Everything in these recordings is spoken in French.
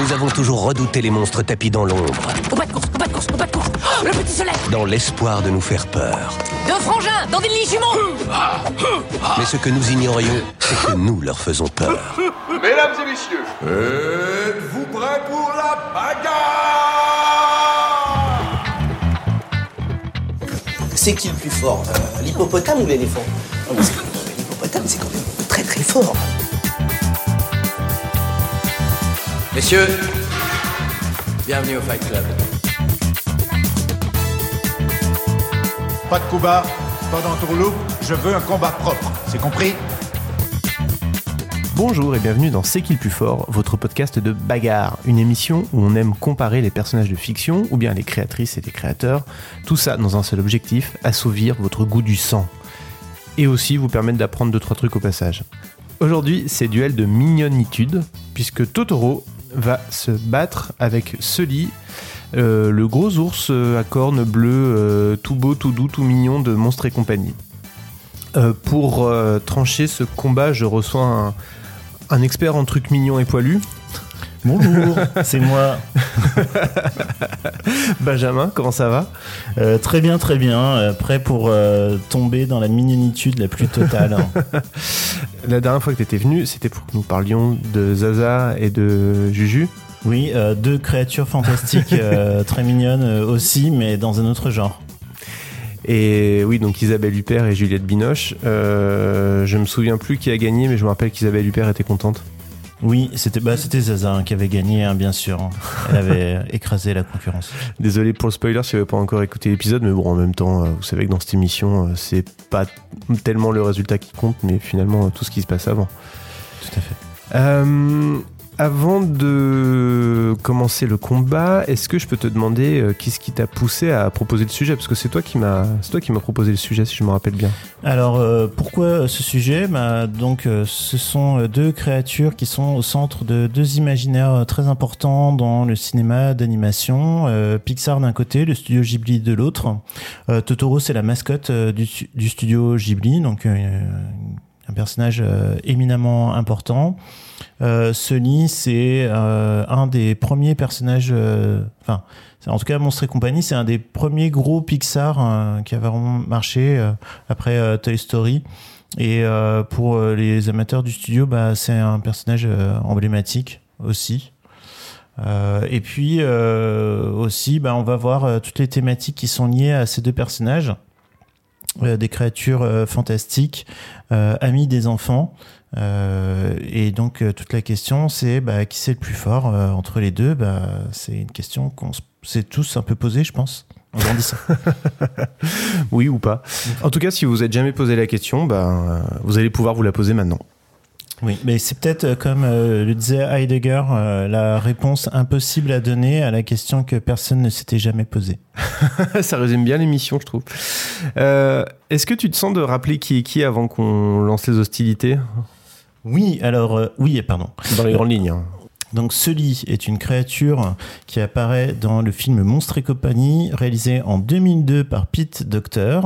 Nous avons toujours redouté les monstres tapis dans l'ombre, Au pas de course, au pas de course, au pas de course. Oh, Le petit soleil. Dans l'espoir de nous faire peur. Deux frangins dans des lits jumeaux Mais ce que nous ignorions, c'est que nous leur faisons peur. Mesdames et messieurs, êtes-vous prêts pour la bagarre? C'est qui le plus fort? Euh, L'hippopotame ou l'éléphant? Non, parce que L'hippopotame, c'est quand même très très fort. Messieurs, bienvenue au Fight Club. Pas de coup bas, pas d'entourloupe, je veux un combat propre, c'est compris? Bonjour et bienvenue dans C'est qui le plus fort, votre podcast de bagarre, une émission où on aime comparer les personnages de fiction ou bien les créatrices et les créateurs, tout ça dans un seul objectif, assouvir votre goût du sang. Et aussi vous permettre d'apprendre deux trois trucs au passage. Aujourd'hui, c'est duel de mignonitude puisque Totoro va se battre avec Sully, euh, le gros ours euh, à cornes bleues, euh, tout beau, tout doux, tout mignon de Monstres et compagnie. Pour trancher ce combat, je reçois un expert en trucs mignons et poilus, Bonjour, c'est moi. Benjamin, comment ça va? Euh, très bien, très bien. euh, prêt pour euh, tomber dans la mignonitude la plus totale. La dernière fois que tu étais venu, c'était pour que nous parlions de Zaza et de Juju. oui, euh, deux créatures fantastiques très mignonnes aussi, mais dans un autre genre. Et oui, donc Isabelle Huppert et Juliette Binoche. Je me souviens plus qui a gagné, mais je me rappelle qu'Isabelle Huppert était contente. Oui, c'était bah, c'était Zaza hein, qui avait gagné, hein, bien sûr. hein. Elle avait écrasé la concurrence. Désolé pour le spoiler si vous n'avez pas encore écouté l'épisode, mais bon, en même temps, euh, vous savez que dans cette émission, euh, c'est pas tellement le résultat qui compte, mais finalement euh, tout ce qui se passe avant. Tout à fait. Euh, avant de commencer le combat, est-ce que je peux te demander euh, qu'est-ce qui t'a poussé à proposer le sujet? Parce que c'est toi qui m'as, c'est toi qui proposé le sujet, si je me rappelle bien. Alors euh, pourquoi ce sujet? Bah, Donc euh, ce sont euh, deux créatures qui sont au centre de deux imaginaires euh, très importants dans le cinéma d'animation. Euh, Pixar d'un côté, le studio Ghibli de l'autre. Euh, Totoro c'est la mascotte euh, du, du studio Ghibli, donc euh, un personnage euh, éminemment important. Euh, Sully c'est euh, un des premiers personnages, euh, enfin en tout cas Monstres et compagnie, c'est un des premiers gros Pixar qui a vraiment marché après Toy Story. Et pour les amateurs du studio, bah, c'est un personnage emblématique aussi. Et puis aussi, bah, on va voir toutes les thématiques qui sont liées à ces deux personnages. Euh, des créatures euh, fantastiques, euh, amis des enfants. Euh, et donc euh, toute la question, c'est bah, qui c'est le plus fort euh, entre les deux? Bah, c'est une question qu'on s'est tous un peu posée, je pense, en grandissant. Oui ou pas? En tout cas, si vous vous êtes jamais posé la question, euh, vous allez pouvoir vous la poser maintenant. Oui, mais c'est peut-être euh, comme euh, le disait Heidegger, euh, la réponse impossible à donner à la question que personne ne s'était jamais posée. Ça résume bien l'émission, je trouve. Euh, Est-ce que tu te sens de rappeler qui est qui avant qu'on lance les hostilités? Oui, alors oui, pardon. Dans les grandes lignes. hein. Donc Sully est une créature qui apparaît dans le film Monstres et compagnie, réalisé en 2002 par Pete Docter.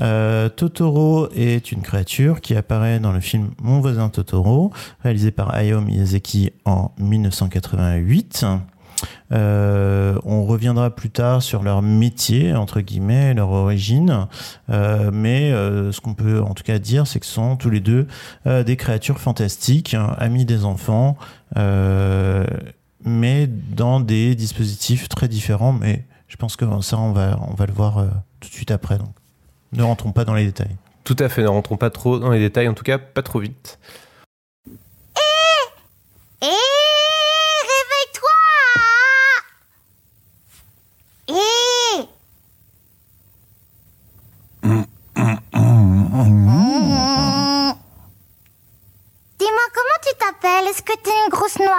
Euh, Totoro est une créature qui apparaît dans le film Mon voisin Totoro, réalisé par Hayao Miyazaki en 1988. Euh, on reviendra plus tard sur leur métier, entre guillemets, leur origine. Euh, mais euh, ce qu'on peut en tout cas dire, c'est que ce sont tous les deux des créatures fantastiques, hein, amis des enfants, mais dans des dispositifs très différents. Mais je pense que ça, on va, on va le voir tout de suite après. Donc, ne rentrons pas dans les détails. Tout à fait, ne rentrons pas trop dans les détails, en tout cas pas trop vite.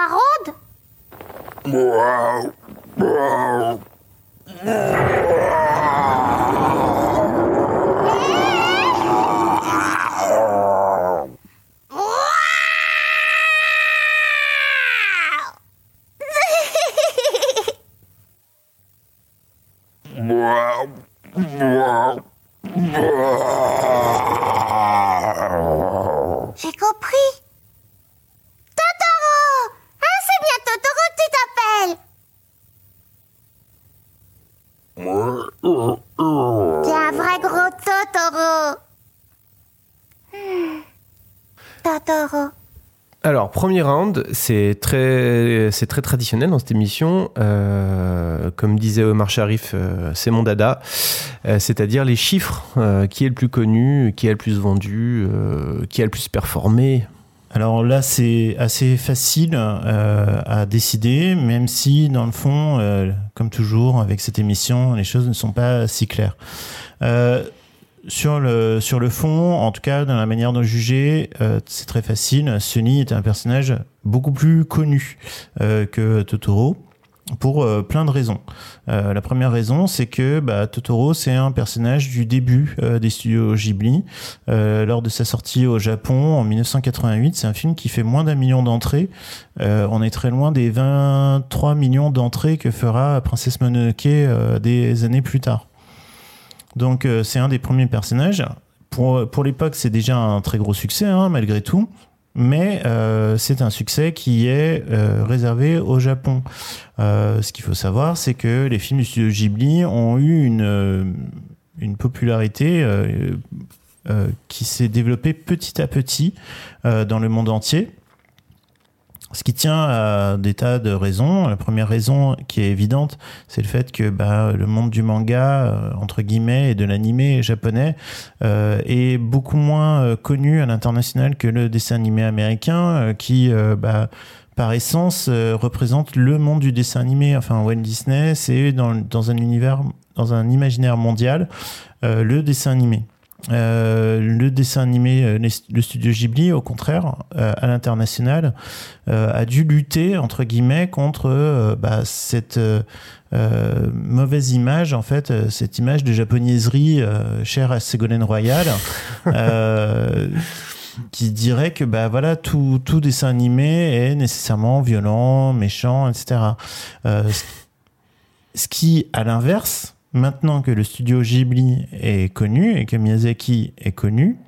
Une grosse noiraude J'ai compris. Totoro Ah, c'est bien Totoro que tu t'appelles T'es un vrai gros Totoro Hmm. Totoro. Alors, c'est très, très traditionnel dans cette émission. Euh, comme disait Omar Sharif, euh, c'est mon dada. Euh, c'est-à-dire les chiffres. qui est le plus connu, qui est le plus vendu, qui a le plus performé. Alors là, c'est assez facile à décider, même si dans le fond, comme toujours avec cette émission, les choses ne sont pas si claires. Sur le, sur le fond, en tout cas dans la manière de juger, euh, c'est très facile. Sunny est un personnage beaucoup plus connu euh, que Totoro pour euh, plein de raisons. La première raison, c'est que bah, Totoro, c'est un personnage du début des studios Ghibli. Lors de sa sortie au Japon en 1988, c'est un film qui fait moins d'un million d'entrées. On est très loin des 23 millions d'entrées que fera Princesse Mononoke des années plus tard. Donc euh, c'est un des premiers personnages. Pour, l'époque, c'est déjà un très gros succès, hein, malgré tout. Mais euh, c'est un succès qui est euh, réservé au Japon. Ce qu'il faut savoir, c'est que les films du studio Ghibli ont eu une, popularité qui s'est développée petit à petit dans le monde entier. Ce qui tient à des tas de raisons. La première raison qui est évidente, c'est le fait que bah, le monde du manga, euh, entre guillemets, et de l'animé japonais euh, est beaucoup moins euh, connu à l'international que le dessin animé américain, qui, bah, par essence, représente le monde du dessin animé. Enfin, Walt Disney, c'est dans, un univers, dans un imaginaire mondial, le dessin animé. Euh, le dessin animé, euh, les- le studio Ghibli, au contraire, euh, à l'international, euh, a dû lutter entre guillemets contre euh, bah, cette mauvaise image, en fait, cette image de japonaiserie euh, chère à Ségolène Royal, euh, qui dirait que bah voilà tout, tout dessin animé est nécessairement violent, méchant, etc. Euh, ce qui, à l'inverse, maintenant que le studio Ghibli est connu et que Miyazaki est connu,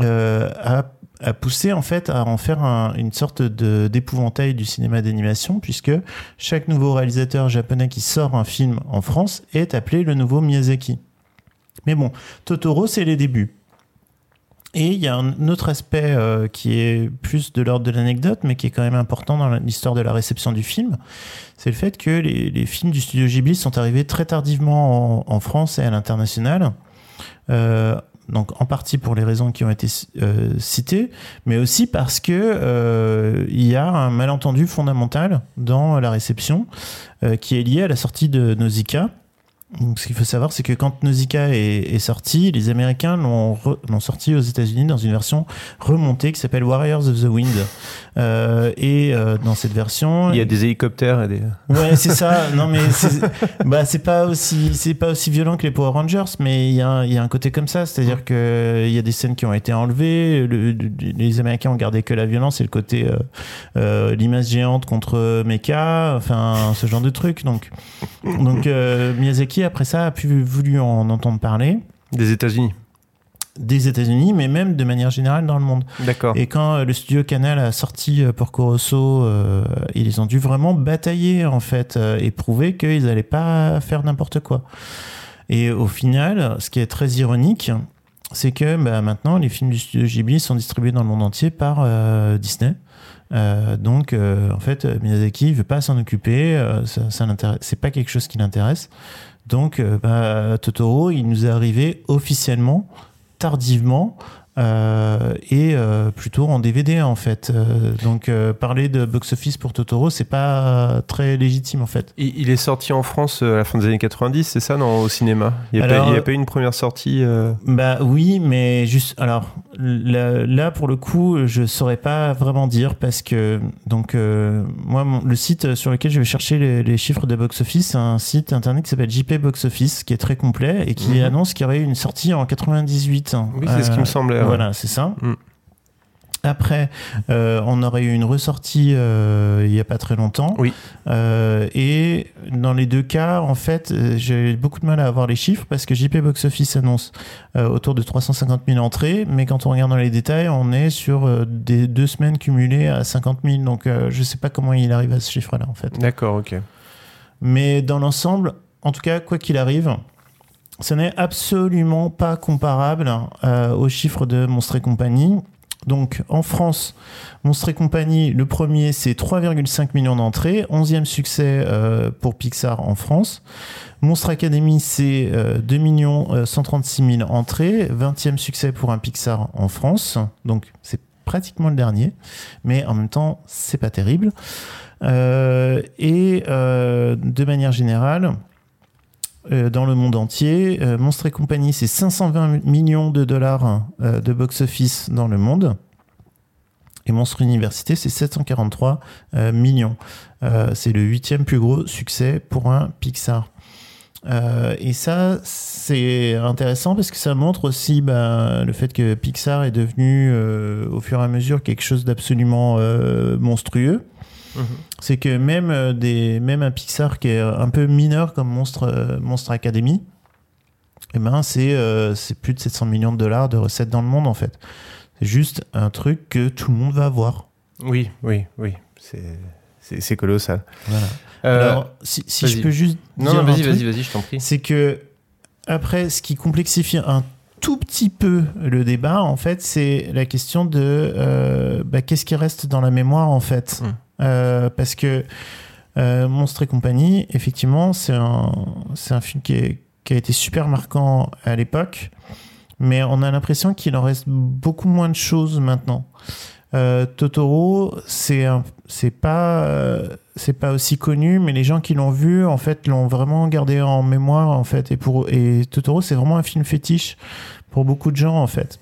euh, a, poussé en fait à en faire un- une sorte d'épouvantail du cinéma d'animation, puisque chaque nouveau réalisateur japonais qui sort un film en France est appelé le nouveau Miyazaki. Mais bon, Totoro, c'est les débuts. Et il y a un autre aspect euh, qui est plus de l'ordre de l'anecdote, mais qui est quand même important dans l'histoire de la réception du film, c'est le fait que les, les films du studio Ghibli sont arrivés très tardivement en, en France et à l'international. Euh, donc en partie pour les raisons qui ont été euh, citées, mais aussi parce que euh, il y a un malentendu fondamental dans la réception euh, qui est lié à la sortie de Nausicaa. Donc, ce qu'il faut savoir, c'est que quand Nausicaa est, est sorti, les Américains l'ont sorti aux États-Unis dans une version remontée qui s'appelle Warriors of the Wind. Euh, et euh, dans cette version, Il y a des hélicoptères et des. Ouais, c'est ça. Non, mais c'est bah, c'est pas aussi c'est pas aussi violent que les Power Rangers, mais il y a y a un côté comme ça, c'est-à-dire que il y a des scènes qui ont été enlevées. le- le- les Américains ont gardé que la violence et le côté euh, euh, l'image géante contre Mecha, enfin ce genre de truc. Donc donc euh, Après ça a pu voulu en entendre parler Des États-Unis. des États-Unis, mais même de manière générale dans le monde. D'accord. Et quand euh, le studio Canal a sorti euh, Porco Rosso, euh, ils ont dû vraiment batailler en fait euh, et prouver qu'ils n'allaient pas faire n'importe quoi. Et au final, ce qui est très ironique, c'est que bah, maintenant les films du studio Ghibli sont distribués dans le monde entier par euh, Disney. Donc en fait Miyazaki veut pas s'en occuper, ça, ça l'intéresse- c'est pas quelque chose qui l'intéresse. Donc euh, bah, Totoro, il nous est arrivé officiellement, tardivement. Euh, et euh, plutôt en DVD en fait. Euh, donc euh, parler de box-office pour Totoro, c'est pas très légitime en fait. Il, il est sorti en France euh, à la fin des années 90, c'est ça, non, au cinéma? Il n'y a, pas- a eu une première sortie Bah oui, mais juste alors là, là, pour le coup, je saurais pas vraiment dire parce que donc euh, moi mon- le site sur lequel je vais chercher les, les chiffres de box office, c'est un site internet qui s'appelle JP Box Office qui est très complet et qui Mhm. annonce qu'il y aurait une sortie en 98. Oui, c'est ce qui me semblait. Voilà, c'est ça. Mm. Après, euh, on aurait eu une ressortie euh, il y a pas très longtemps. Oui. Euh, et dans les deux cas, en fait, j'ai beaucoup de mal à avoir les chiffres parce que JP Box Office annonce autour de 350 000 entrées, mais quand on regarde dans les détails, on est sur des deux semaines cumulées à 50 000. Donc, je sais pas comment il arrive à ce chiffre-là, en fait. D'accord, ok. Mais dans l'ensemble, en tout cas, quoi qu'il arrive, ce n'est absolument pas comparable euh, aux chiffres de Monstre et compagnie. Donc en France, Monstre et compagnie, le premier c'est 3,5 millions d'entrées, 11e succès euh, pour Pixar en France. Monstre Academy c'est euh, 2 millions euh, 136 000 entrées, 20e succès pour un Pixar en France. Donc c'est pratiquement le dernier, mais en même temps c'est pas terrible. Euh, et euh, de manière générale, euh, dans le monde entier, euh, Monstre et compagnie, c'est 520 millions de dollars euh, de box-office dans le monde. Et Monstre Université, c'est 743 euh, millions. C'est le huitième plus gros succès pour un Pixar. Et ça, c'est intéressant parce que ça montre aussi bah, le fait que Pixar est devenu au fur et à mesure quelque chose d'absolument euh, monstrueux. C'est que même, euh, des, même un Pixar qui est un peu mineur comme Monstre, euh, Monstre Academy, eh ben c'est euh, c'est plus de 700 millions de dollars de recettes dans le monde en fait. C'est juste un truc que tout le monde va voir. Oui, oui, oui. C'est, colossal. Voilà. Euh, Alors, si, si je peux juste Non, dire un vas-y, vas-y, vas-y, je t'en prie. C'est que après, ce qui complexifie un tout petit peu le débat, en fait, c'est la question de euh, bah, qu'est-ce qui reste dans la mémoire, en fait. Mm. Euh, parce que euh, Monstre et compagnie, effectivement, c'est un, un film qui, a été super marquant à l'époque, mais on a l'impression qu'il en reste beaucoup moins de choses maintenant. Euh, Totoro, c'est c'est pas euh, c'est pas aussi connu, mais les gens qui l'ont vu en fait l'ont vraiment gardé en mémoire en fait. Et pour et Totoro, c'est vraiment un film fétiche pour beaucoup de gens en fait.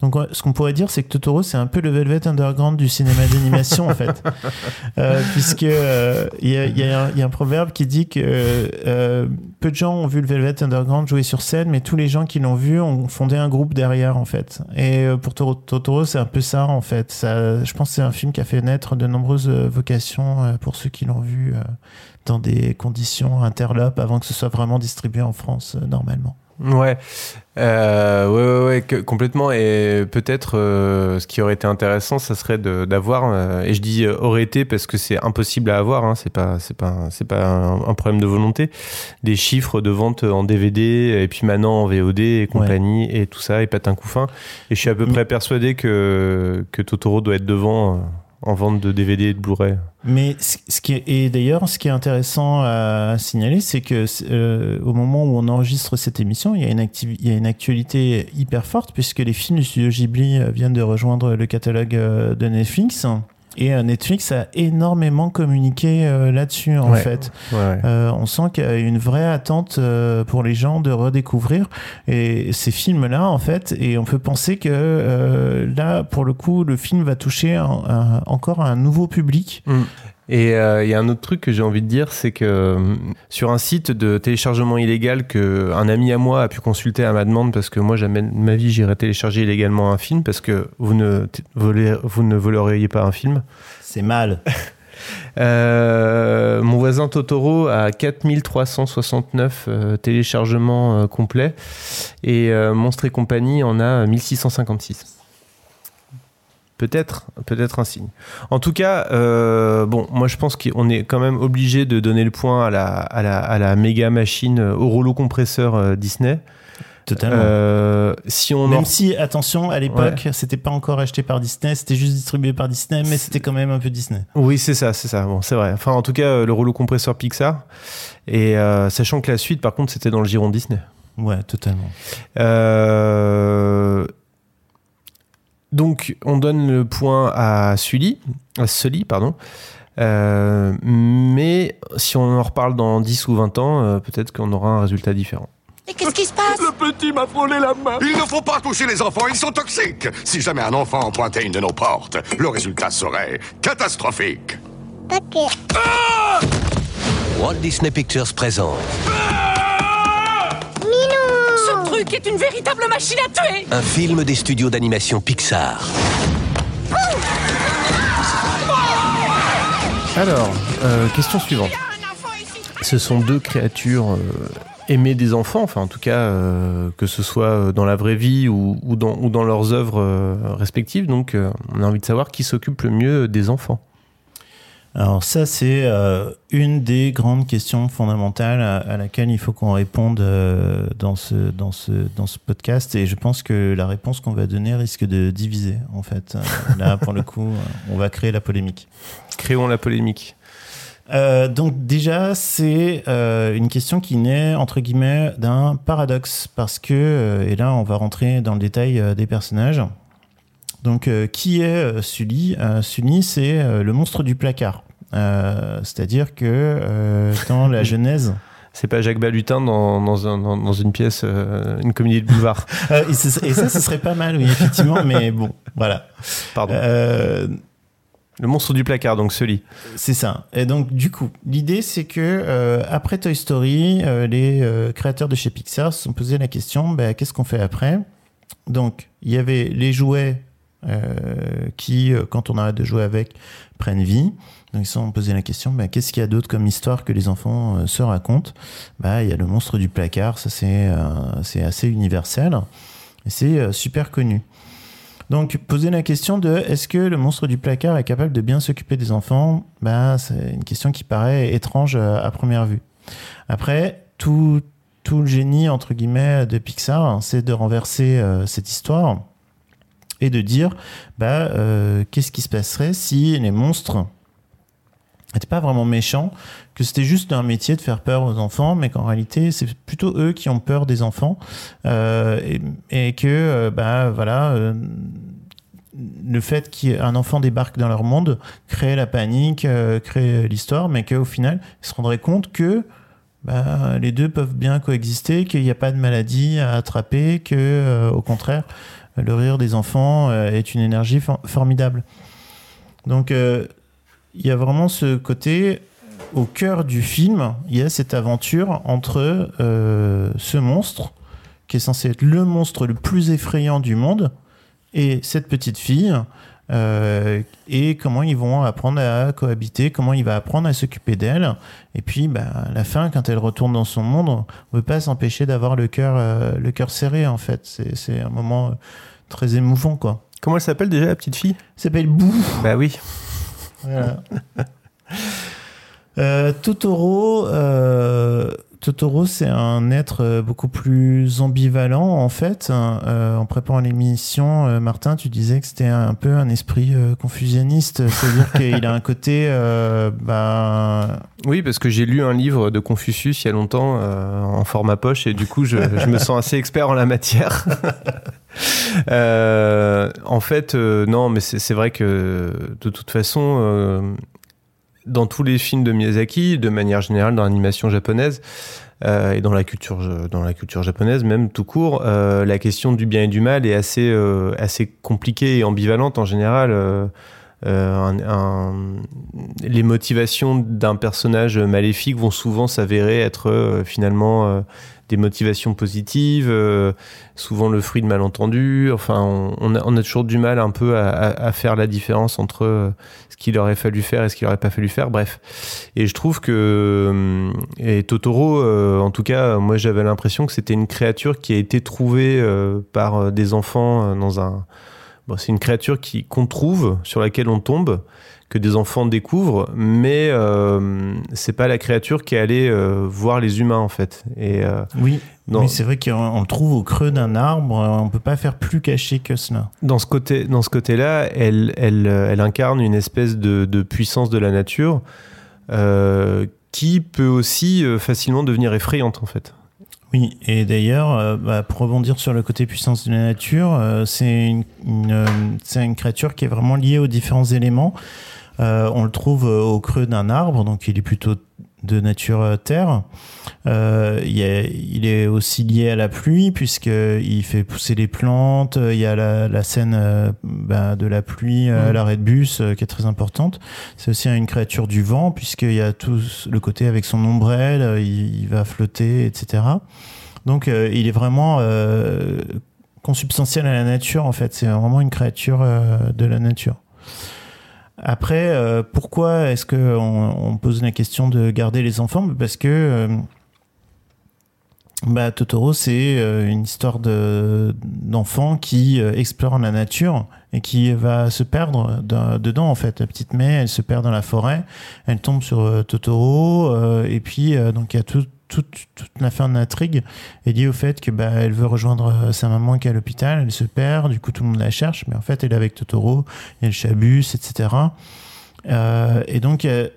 Donc ce qu'on pourrait dire, c'est que Totoro, c'est un peu le Velvet Underground du cinéma d'animation en fait, Euh, puisque euh, il y, a, y a y a un proverbe qui dit que euh, peu de gens ont vu le Velvet Underground jouer sur scène, mais tous les gens qui l'ont vu ont fondé un groupe derrière en fait. Et euh, pour Toro- Totoro, c'est un peu ça en fait. Ça, je pense que c'est un film qui a fait naître de nombreuses euh, vocations euh, pour ceux qui l'ont vu euh, dans des conditions interlopes avant que ce soit vraiment distribué en France euh, normalement. Ouais. Euh, ouais, ouais, ouais, que- complètement. Et peut-être euh, ce qui aurait été intéressant, ça serait d'avoir. euh, et je dis euh, aurait été parce que c'est impossible à avoir. Hein, c'est pas, c'est pas, un- c'est pas un, un problème de volonté. Des chiffres de vente en DVD et puis maintenant en VOD et compagnie et tout ça et patin couffin. Et je suis à peu près persuadé que que Totoro doit être devant euh, en vente de DVD et de Blu-ray. Mais ce qui est, et d'ailleurs, ce qui est intéressant à signaler, c'est que euh, au moment où on enregistre cette émission, il y a une, il y a une actualité hyper forte puisque les films du studio Ghibli euh, viennent de rejoindre le catalogue euh, de Netflix. Et euh, Netflix a énormément communiqué euh, là-dessus, en Ouais. fait. Ouais. Euh, on sent qu'il y a une vraie attente pour les gens de redécouvrir et ces films-là, en fait. Et on peut penser que là, pour le coup, le film va toucher un- un- encore un nouveau public. Mm. Et euh, il y a un autre truc que j'ai envie de dire, c'est que euh, sur un site de téléchargement illégal que un ami à moi a pu consulter à ma demande, parce que moi jamais de ma vie j'irai télécharger illégalement un film, parce que vous ne volez, vous ne voleriez pas un film. C'est mal. Euh, mon voisin Totoro a 4369 euh, téléchargements euh, complets et Monstre et compagnie en a 1656. Peut-être, peut-être un signe. En tout cas, euh, bon, moi je pense qu'on est quand même obligé de donner le point à la, à la, à la méga machine euh, au rouleau compresseur euh, Disney. Totalement. Euh, si on Même en- si, attention, à l'époque, c'était pas encore acheté par Disney, c'était juste distribué par Disney, mais c'était quand même un peu Disney. Oui, c'est ça, c'est ça. Bon, c'est vrai. Enfin, en tout cas, le rouleau compresseur Pixar. Et euh, sachant que la suite, par contre, c'était dans le giron Disney. Ouais, totalement. Euh, Donc, on donne le point à Sully, à Sully, pardon. Euh, mais si on en reparle dans 10 ou 20 ans, euh, peut-être qu'on aura un résultat différent. Et qu'est-ce qui se passe? Le petit m'a frôlé la main. Il ne faut pas toucher les enfants, ils sont toxiques. Si jamais un enfant pointait une de nos portes, le résultat serait catastrophique. Ok. Walt Disney Pictures présente Ce truc est une véritable machine à tuer un film des studios d'animation Pixar. Alors, euh, question suivante. Ce sont deux créatures euh, aimées des enfants, enfin en tout cas euh, que ce soit dans la vraie vie ou, ou dans, ou dans leurs œuvres euh, respectives. Donc euh, on a envie de savoir qui s'occupe le mieux des enfants. Alors ça, c'est euh, une des grandes questions fondamentales à, à laquelle il faut qu'on réponde euh, dans, ce, dans, ce, dans ce podcast. Et je pense que la réponse qu'on va donner risque de diviser, en fait. Euh, là, pour le coup, on va créer la polémique. Créons la polémique. Euh, donc déjà, c'est euh, une question qui naît entre guillemets d'un paradoxe parce que euh, et là on va rentrer dans le détail des personnages. Donc qui est Sully? Sully, c'est le monstre du placard. Euh, C'est-à-dire que euh, dans la Genèse, C'est pas Jacques Balutin dans, dans, un- dans- dans une pièce, euh, une comédie de boulevard. Euh, et, ce- et ça, ce serait pas mal, oui, effectivement, mais bon, voilà. Pardon. Euh, Le monstre du placard, donc Sully. C'est ça. Et donc, du coup, l'idée, c'est que euh, après Toy Story, euh, les euh, créateurs de chez Pixar se sont posé la question bah, qu'est-ce qu'on fait après? Donc, il y avait les jouets euh, qui, euh, quand on arrête de jouer avec, prennent vie. Donc, ils se sont posé la question bah, qu'est-ce qu'il y a d'autre comme histoire que les enfants euh, se racontent? Bah, Il y a le monstre du placard, ça c'est euh, assez universel et c'est super connu. Donc, poser la question de est-ce que le monstre du placard est capable de bien s'occuper des enfants? Bah, C'est une question qui paraît étrange à première vue. Après, tout, tout le génie, entre guillemets, de Pixar, hein, c'est de renverser cette histoire et de dire bah, euh, qu'est-ce qui se passerait si les monstres n'étaient pas vraiment méchants, que c'était juste un métier de faire peur aux enfants, mais qu'en réalité, c'est plutôt eux qui ont peur des enfants, euh, et, que, euh, bah, voilà, le fait qu'un enfant débarque dans leur monde crée la panique, crée l'histoire, mais qu'au final, ils se rendraient compte que bah, les deux peuvent bien coexister, qu'il n'y a pas de maladie à attraper, que, euh, au contraire, le rire des enfants euh, est une énergie for- formidable. Donc, euh, il y a vraiment ce côté au cœur du film, il y a cette aventure entre euh, ce monstre, qui est censé être le monstre le plus effrayant du monde, et cette petite fille, euh, et comment ils vont apprendre à cohabiter, comment il va apprendre à s'occuper d'elle. Et puis, bah, à la fin, quand elle retourne dans son monde, on ne peut pas s'empêcher d'avoir le cœur, euh, le cœur serré, en fait. C'est, un moment euh, très émouvant, quoi. Comment elle s'appelle déjà, la petite fille? Elle s'appelle Bou. Bah oui. Voilà. Euh, Totoro, euh, Totoro, c'est un être euh, beaucoup plus ambivalent en fait. Euh, en préparant l'émission, euh, Martin, tu disais que c'était un peu un esprit euh, confusionniste, c'est-à-dire qu'il a un côté, bah, Oui, parce que j'ai lu un livre de Confucius il y a longtemps en format poche et du coup je, je me sens assez expert en la matière. En fait, non, mais c'est vrai que de toute façon, dans tous les films de Miyazaki, de manière générale dans l'animation japonaise euh, et dans la culture dans la culture japonaise même tout court, euh, la question du bien et du mal est assez euh, assez compliquée et ambivalente en général. euh, euh, les motivations d'un personnage maléfique vont souvent s'avérer être euh, finalement euh, des motivations positives, euh, souvent le fruit de malentendus. Enfin, on, a, toujours du mal un peu à, faire la différence entre euh, ce qu'il aurait fallu faire et ce qu'il aurait pas fallu faire. Bref, et je trouve que hum, et Totoro, euh, en tout cas, moi j'avais l'impression que c'était une créature qui a été trouvée euh, par euh, des enfants euh, dans un Bon, c'est une créature qui qu'on trouve, sur laquelle on tombe, que des enfants découvrent, mais euh, c'est pas la créature qui est allée euh, voir les humains en fait. Et euh, Oui, dans, mais c'est vrai qu'on le trouve au creux d'un arbre, on peut pas faire plus caché que cela. dans ce côté, dans ce côté-là, elle, elle, euh, elle incarne une espèce de, de puissance de la nature euh, qui peut aussi euh, facilement devenir effrayante en fait. Oui, et d'ailleurs, euh, bah, pour rebondir sur le côté puissance de la nature, euh, c'est une, euh, une créature qui est vraiment liée aux différents éléments. Euh, on le trouve euh, au creux d'un arbre, donc il est plutôt de nature euh, terre. Euh, il, est, il est aussi lié à la pluie puisqu'il fait pousser les plantes. Il y a la, la scène euh, bah, de la pluie à l'arrêt de bus euh, qui est très importante. C'est aussi une créature du vent puisqu'il y a tout le côté avec son ombrelle, il, il va flotter, etc. Donc il est vraiment consubstantiel à la nature en fait. C'est vraiment une créature de la nature. Après, euh, pourquoi est-ce que on, pose la question de garder les enfants? Parce que euh, bah, Totoro, c'est euh, une histoire de d'enfant qui explore la nature et qui va se perdre dans- dedans en fait. La petite May, elle se perd dans la forêt, elle tombe sur Totoro et puis donc il y a tout, toute toute la fin de l'intrigue est liée au fait que bah, elle veut rejoindre euh, sa maman qui est à l'hôpital, elle se perd, du coup tout le monde la cherche, mais en fait elle est avec Totoro, il y a le chabus, etc. Euh, et donc euh,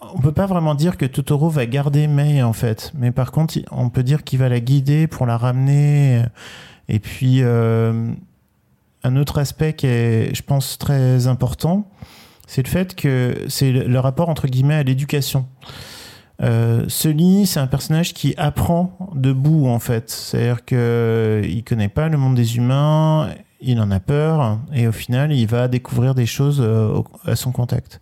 on peut pas vraiment dire que Totoro va garder Mei en fait, mais par contre on peut dire qu'il va la guider pour la ramener. Et puis euh, un autre aspect qui est, je pense, très important, c'est le fait que c'est le rapport entre guillemets à l'éducation. Euh, Sully, c'est un personnage qui apprend debout en fait, c'est-à-dire que il connaît pas le monde des humains, il en a peur et au final il va découvrir des choses euh, à son contact.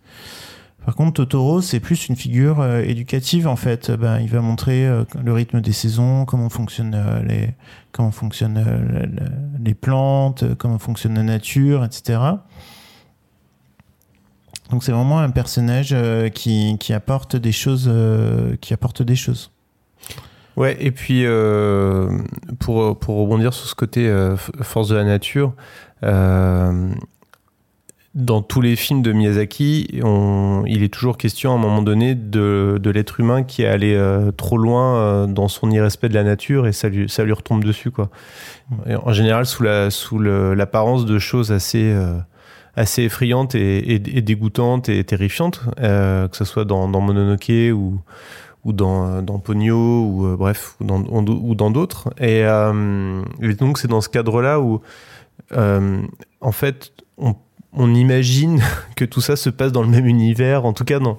Par contre, Totoro, c'est plus une figure euh, éducative en fait. Ben, il va montrer euh, le rythme des saisons, comment fonctionnent euh, les comment fonctionnent euh, les plantes, euh, comment fonctionne la nature, etc. Donc c'est vraiment un personnage euh, qui, qui apporte des choses, euh, qui apporte des choses. Ouais, et puis euh, pour, pour rebondir sur ce côté force de la nature, dans tous les films de Miyazaki, on- il est toujours question à un moment donné de, de l'être humain qui est allé euh, trop loin euh, dans son irrespect de la nature et ça lui, ça lui retombe dessus. Quoi. Et en général, sous la- sous l'apparence de choses assez, euh, assez effrayantes et, et- et terrifiantes, euh, que ce soit dans, dans Mononoke ou ou dans, dans Ponyo, ou euh, bref, ou dans, dans d'autres. Et, euh, donc, c'est dans ce cadre-là où, euh, en fait, on, on imagine que tout ça se passe dans le même univers, en tout cas, non,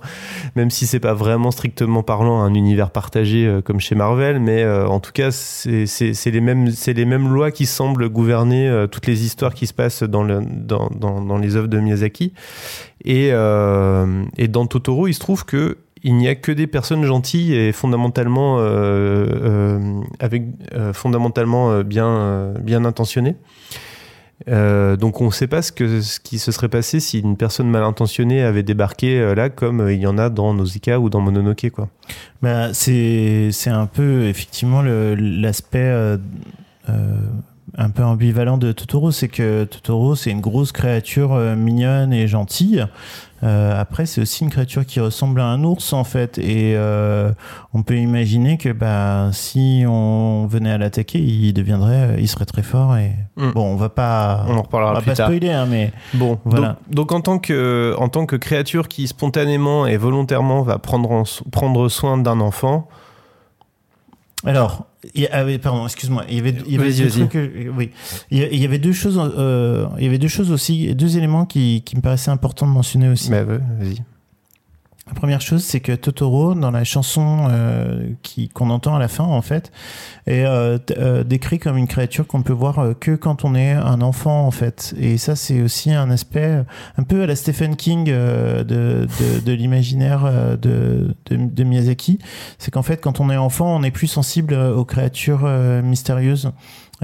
même si c'est pas vraiment strictement parlant un univers partagé euh, comme chez Marvel, mais euh, en tout cas, c'est les, mêmes- lois qui semblent gouverner euh, toutes les histoires qui se passent dans, le, dans, dans, dans les œuvres de Miyazaki. Et, dans Totoro, il se trouve que il n'y a que des personnes gentilles et fondamentalement bien intentionnées. Euh, donc on ne sait pas ce, qui se serait passé si une personne mal intentionnée avait débarqué euh, là, comme euh, il y en a dans Nausicaa ou dans Mononoke. Quoi. Bah, c'est c'est un peu effectivement l'aspect un peu ambivalent de Totoro, c'est que Totoro c'est une grosse créature mignonne et gentille. Euh, après c'est aussi une créature qui ressemble à un ours en fait et euh, on peut imaginer que bah si on venait à l'attaquer il deviendrait il serait très fort et Mm. bon on va pas On en reparlera on va plus pas tard. spoiler hein, mais Bon, Voilà. donc, donc en, tant que, en tant que créature qui spontanément et volontairement va prendre, en prendre soin d'un enfant, Alors, il y a- ah pardon, excuse-moi. Il y avait, il y avait Vas-y, deux vas-y. trucs, oui. Il y avait deux choses, euh, il y avait deux choses aussi, deux éléments qui, qui me paraissaient importants de mentionner aussi. bah, vas-y. La première chose, c'est que Totoro, dans la chanson euh, qui qu'on entend à la fin, en fait, est euh, euh, décrit comme une créature qu'on peut voir euh, que quand on est un enfant, en fait. Et ça, c'est aussi un aspect un peu à la Stephen King de, de, l'imaginaire de, de, de Miyazaki. C'est qu'en fait, quand on est enfant, on est plus sensible aux créatures mystérieuses.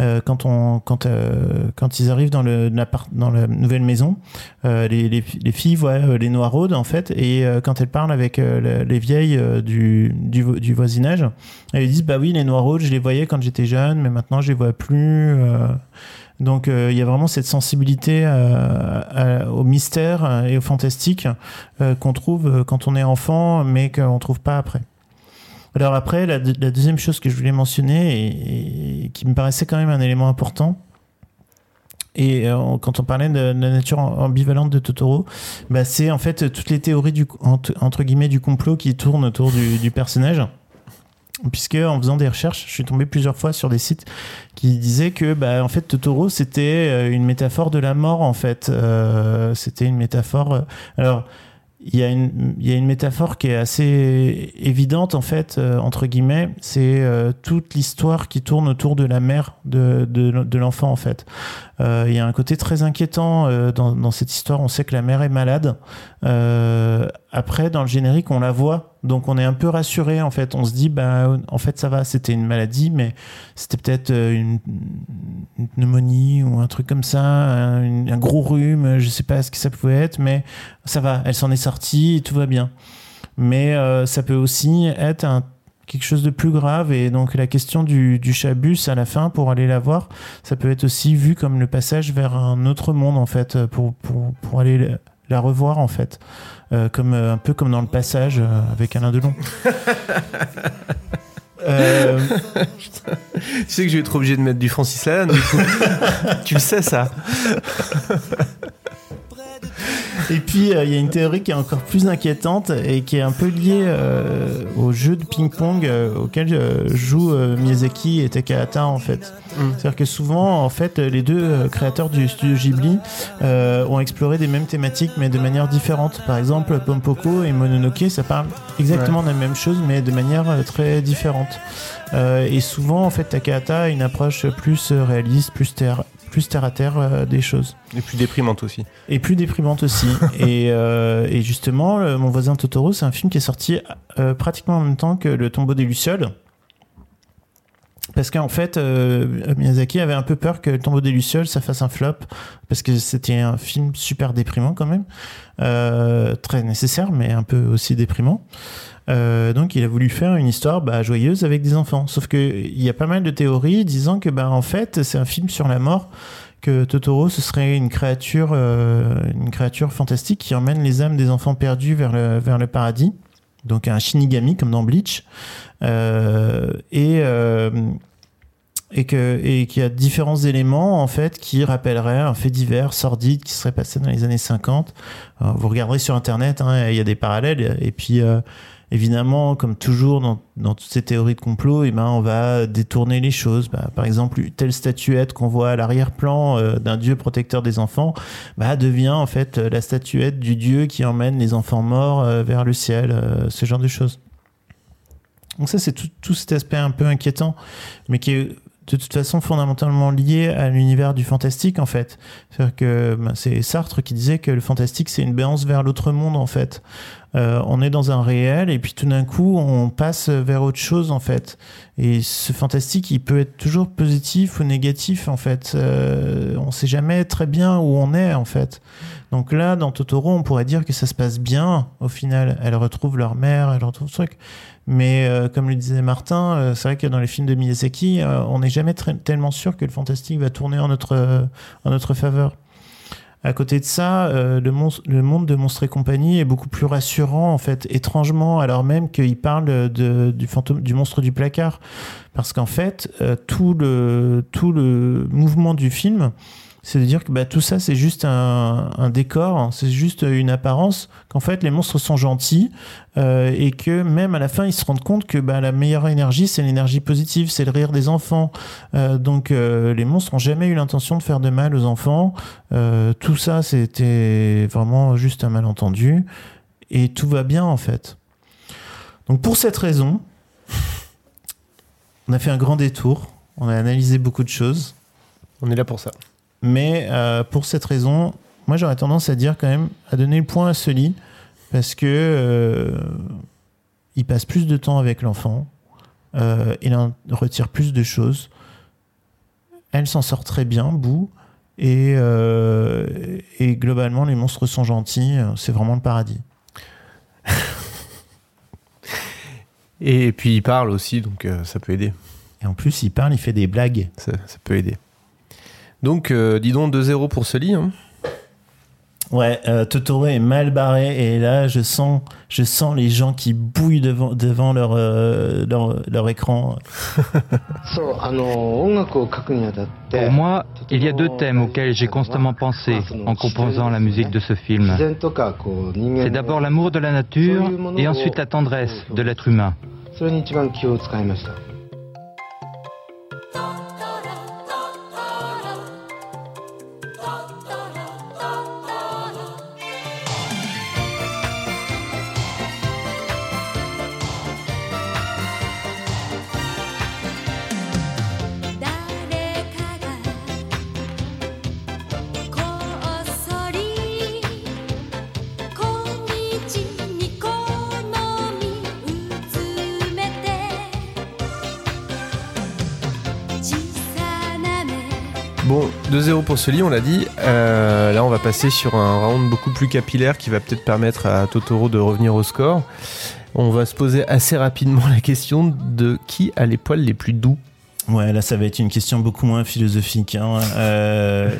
Euh, quand on quand euh, quand ils arrivent dans le l'appart- dans la nouvelle maison euh, les, les, les filles voient euh, les noiraudes en fait et euh, quand elles parle avec euh, le- les vieilles du, du, du voisinage. Elles disent bah oui, les Noirs je les voyais quand j'étais jeune, mais maintenant je les vois plus. donc il y a vraiment cette sensibilité à- au mystère et au fantastique qu'on trouve quand on est enfant, mais qu'on trouve pas après. Alors après, la, deuxième chose que je voulais mentionner et, qui me paraissait quand même un élément important, et euh, quand on parlait de, la nature ambivalente de Totoro, bah, c'est en fait toutes les théories du, entre, guillemets du complot qui tournent autour du, personnage. Puisque en faisant des recherches, je suis tombé plusieurs fois sur des sites qui disaient que bah, en fait Totoro c'était euh, une métaphore de la mort en fait. Euh, c'était une métaphore. alors il y, a une, il y a une métaphore qui est assez évidente en fait euh, entre guillemets. C'est euh, toute l'histoire qui tourne autour de la mère de, de, de l'enfant en fait. Euh, il y a un côté très inquiétant euh, dans, dans cette histoire. On sait que la mère est malade. Euh, après dans le générique on la voit donc on est un peu rassuré en fait. On se dit bah en fait ça va c'était une maladie mais c'était peut-être euh, une, pneumonie ou un truc comme ça un, gros rhume je sais pas ce que ça pouvait être mais ça va elle s'en est sortie et tout va bien. Mais euh, ça peut aussi être quelque chose de plus grave et donc la question du, du chabus à la fin pour aller la voir ça peut être aussi vu comme le passage vers un autre monde en fait pour, pour, pour aller la- revoir en fait Euh, comme euh, un peu comme dans le passage euh, avec Alain Delon tu sais que je vais être obligé de mettre du Francis Lalanne, du coup. tu le sais, ça. Et puis, euh, il y a une théorie qui est encore plus inquiétante et qui est un peu liée euh, au jeu de ping-pong euh, auquel jouent Miyazaki et Takahata, en fait. C'est-à-dire que souvent, en fait, les deux créateurs du studio Ghibli ont exploré des mêmes thématiques, mais de manière différente. Par exemple, Pompoko et Mononoke, ça parle exactement de la même chose, mais de manière très différente. Et souvent, en fait, Takahata a une approche plus réaliste, plus terre, plus terre à terre euh, des choses. Et plus déprimante aussi. Et plus déprimante aussi. et, euh, et justement, Mon voisin Totoro, c'est un film qui est sorti euh, pratiquement en même temps que Le tombeau des Lucioles. Parce qu'en fait, euh, Miyazaki avait un peu peur que Le tombeau des Lucioles, ça fasse un flop. Parce que c'était un film super déprimant quand même. Euh, très nécessaire, mais un peu aussi déprimant. Euh, donc il a voulu faire une histoire bah, joyeuse avec des enfants. Sauf que il y a pas mal de théories disant que bah, en fait c'est un film sur la mort, que Totoro ce serait une créature, euh, une créature fantastique qui emmène les âmes des enfants perdus vers le, vers le paradis. Donc un Shinigami comme dans Bleach. Euh, et euh, et que et qu'il y a différents éléments en fait qui rappelleraient un fait divers sordide qui serait passé dans les années 50 Euh, vous regarderez sur internet hein, il y a des parallèles et puis évidemment comme toujours dans, toutes ces théories de complot eh ben on va détourner les choses Bah, par exemple telle statuette qu'on voit à l'arrière-plan euh, d'un dieu protecteur des enfants bah, devient en fait la statuette du dieu qui emmène les enfants morts euh, vers le ciel euh, ce genre de choses donc ça, c'est tout, cet aspect un peu inquiétant, mais qui est de toute façon fondamentalement lié à l'univers du fantastique, en fait. C'est-à-dire que ben, c'est Sartre qui disait que le fantastique, c'est une béance vers l'autre monde, en fait. Euh, on est dans un réel, et puis tout d'un coup, on passe vers autre chose, en fait. Et ce fantastique, il peut être toujours positif ou négatif, en fait. Euh, on sait jamais très bien où on est, en fait. Donc là, dans Totoro, on pourrait dire que ça se passe bien, au final. Elles retrouvent leur mère, elles retrouvent ce truc. Mais euh, comme le disait Martin, euh, c'est vrai que dans les films de Miyazaki, euh, on n'est jamais tellement sûr que le fantastique va tourner en notre, euh, en notre faveur. À côté de ça, euh, le, monde de Monstres et compagnie est beaucoup plus rassurant, en fait, étrangement, alors même qu'il parle de, du, fantôme, du monstre du placard. Parce qu'en fait, euh, tout, le, tout le mouvement du film, c'est de dire que bah, tout ça, c'est juste un, décor, hein, c'est juste une apparence, qu'en fait, les monstres sont gentils, euh, et que même à la fin, ils se rendent compte que bah, la meilleure énergie, c'est l'énergie positive, c'est le rire des enfants. Euh, donc, euh, les monstres n'ont jamais eu l'intention de faire de mal aux enfants. Tout ça, c'était vraiment juste un malentendu, et tout va bien, en fait. Donc, pour cette raison, on a fait un grand détour, on a analysé beaucoup de choses. On est là pour ça. Mais euh, pour cette raison, moi j'aurais tendance à dire quand même, à donner le point à Sully, parce que euh, il passe plus de temps avec l'enfant, euh, il en retire plus de choses. Elle s'en sort très bien, Bou, et, et globalement les monstres sont gentils, c'est vraiment le paradis. Et puis il parle aussi, donc ça peut aider. Et en plus, il parle, il fait des blagues. Ça, ça peut aider. Donc, euh, dis donc 2-0 pour ce lit. Hein. Ouais, euh, Totoro est mal barré et là, je sens, je sens les gens qui bouillent devant, devant leur, euh, leur, leur écran. Pour moi, il y a deux thèmes auxquels j'ai constamment pensé en composant la musique de ce film. C'est d'abord l'amour de la nature et ensuite la tendresse de l'être humain. 2-0 pour ce lit, on l'a dit. Euh, là, on va passer sur un round beaucoup plus capillaire qui va peut-être permettre à Totoro de revenir au score. On va se poser assez rapidement la question de qui a les poils les plus doux Ouais, là, ça va être une question beaucoup moins philosophique. Hein. Euh,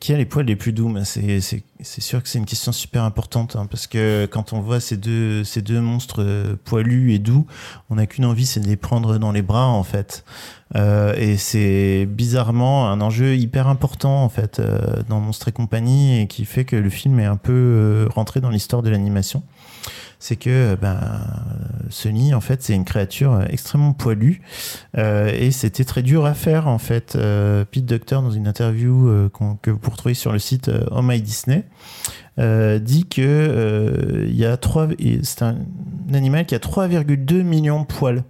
qui a les poils les plus doux? Ben, c'est, c'est, c'est sûr que c'est une question super importante hein, parce que quand on voit ces deux, ces deux monstres euh, poilus et doux, on n'a qu'une envie, c'est de les prendre dans les bras en fait. Euh, et c'est bizarrement un enjeu hyper important en fait euh, dans Monstres et compagnie et qui fait que le film est un peu euh, rentré dans l'histoire de l'animation. C'est que ben, Sony en fait c'est une créature extrêmement poilue euh, et c'était très dur à faire en fait. Euh, Pete Docter dans une interview euh, que vous pouvez retrouver sur le site euh, Oh My Disney euh, dit que euh, il c'est un animal qui a 3,2 millions de poils.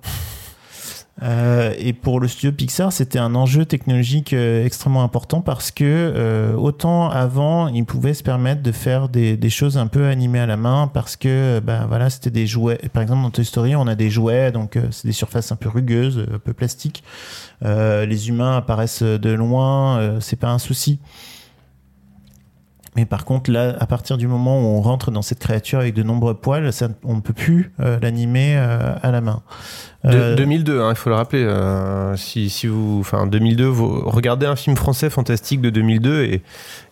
Euh, et pour le studio Pixar, c'était un enjeu technologique euh, extrêmement important parce que euh, autant avant, ils pouvaient se permettre de faire des, des choses un peu animées à la main parce que euh, ben voilà, c'était des jouets. Par exemple, dans Toy Story, on a des jouets, donc euh, c'est des surfaces un peu rugueuses, un peu plastiques. Euh, les humains apparaissent de loin, c'est pas un souci. Mais par contre, là, à partir du moment où on rentre dans cette créature avec de nombreux poils, ça, on ne peut plus euh, l'animer euh, à la main. De- Euh, 2002, hein, il faut le rappeler. si, si vous, enfin 2002, vous regardez un film français fantastique de 2002 et,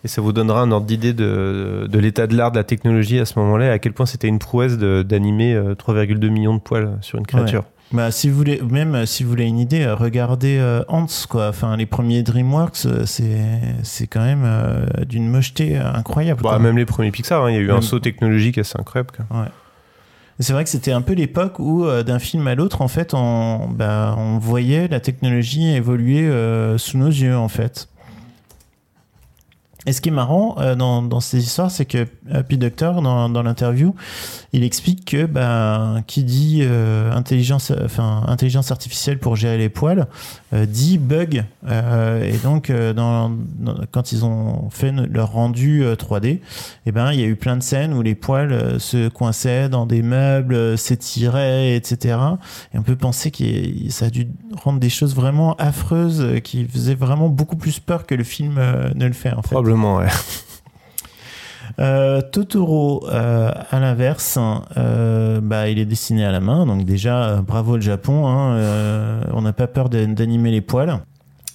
et ça vous donnera un ordre d'idée de, de l'état de l'art, de la technologie à ce moment-là, et à quel point c'était une prouesse d'animer euh, 3,2 millions de poils sur une créature. Ouais. Bah, si vous voulez, même euh, si vous voulez une idée, euh, regardez euh, Ants, quoi. Enfin, les premiers DreamWorks, c'est, c'est quand même euh, d'une mocheté incroyable. Bah, même les premiers Pixar, hein, il y a eu un saut technologique assez incroyable. quoi. Ouais. C'est vrai que c'était un peu l'époque où, euh, d'un film à l'autre, en fait, on, bah, on voyait la technologie évoluer sous nos yeux, en fait. Et ce qui est marrant euh, dans, dans ces histoires, c'est que euh, Pete Docter, dans, dans l'interview, il explique que ben, qui dit euh, intelligence, enfin, intelligence artificielle pour gérer les poils, euh, dit bug. Euh, et donc, euh, dans, dans- quand ils ont fait leur rendu euh, 3D, eh ben, il y a eu plein de scènes où les poils euh, se coinçaient dans des meubles, euh, s'étiraient, etc. Et on peut penser que ça a dû rendre des choses vraiment affreuses euh, qui faisaient vraiment beaucoup plus peur que le film euh, ne le fait, en fait. Euh, Totoro, euh, à l'inverse, euh, bah, il est dessiné à la main, donc déjà bravo le Japon, hein, on n'a pas peur d'animer les poils.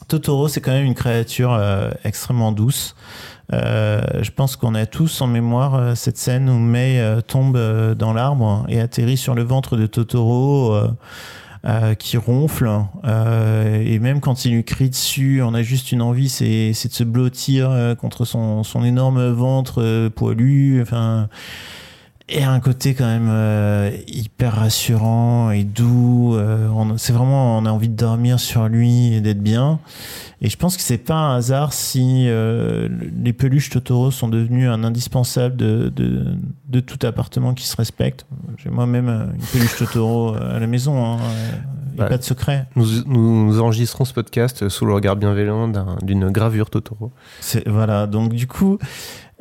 Totoro, c'est quand même une créature extrêmement douce. Je pense qu'on a tous en mémoire cette scène où Mei tombe dans l'arbre et atterrit sur le ventre de Totoro. Euh, qui ronfle euh, et même quand il lui crie dessus on a juste une envie c'est c'est de se blottir euh, contre son, son énorme ventre euh, poilu enfin et un côté quand même euh, hyper rassurant et doux euh, on- c'est vraiment on a envie de dormir sur lui et d'être bien et je pense que c'est pas un hasard si euh, les peluches Totoro sont devenues un indispensable de, de, de tout appartement qui se respecte. J'ai moi-même euh, une peluche Totoro euh, à la maison, hein, euh, y a Ouais. pas de secret. Nous, nous, enregistrons ce podcast sous le regard bienveillant d'un- d'une gravure Totoro. Voilà, donc du coup,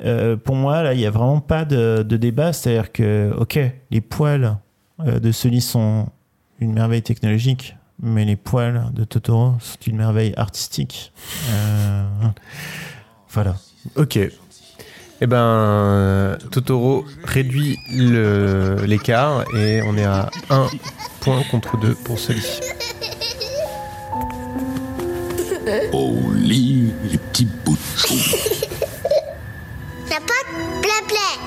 euh, pour moi, là, il n'y a vraiment pas de, de débat. C'est-à-dire que, ok, les poils euh, de ce lit sont une merveille technologique, mais les poils de Totoro sont une merveille artistique. Euh, voilà. Ok. Eh ben, Totoro réduit l'écart et on est à 1 point contre 2 pour celui-ci. Au lit, les petits bouts de plaît,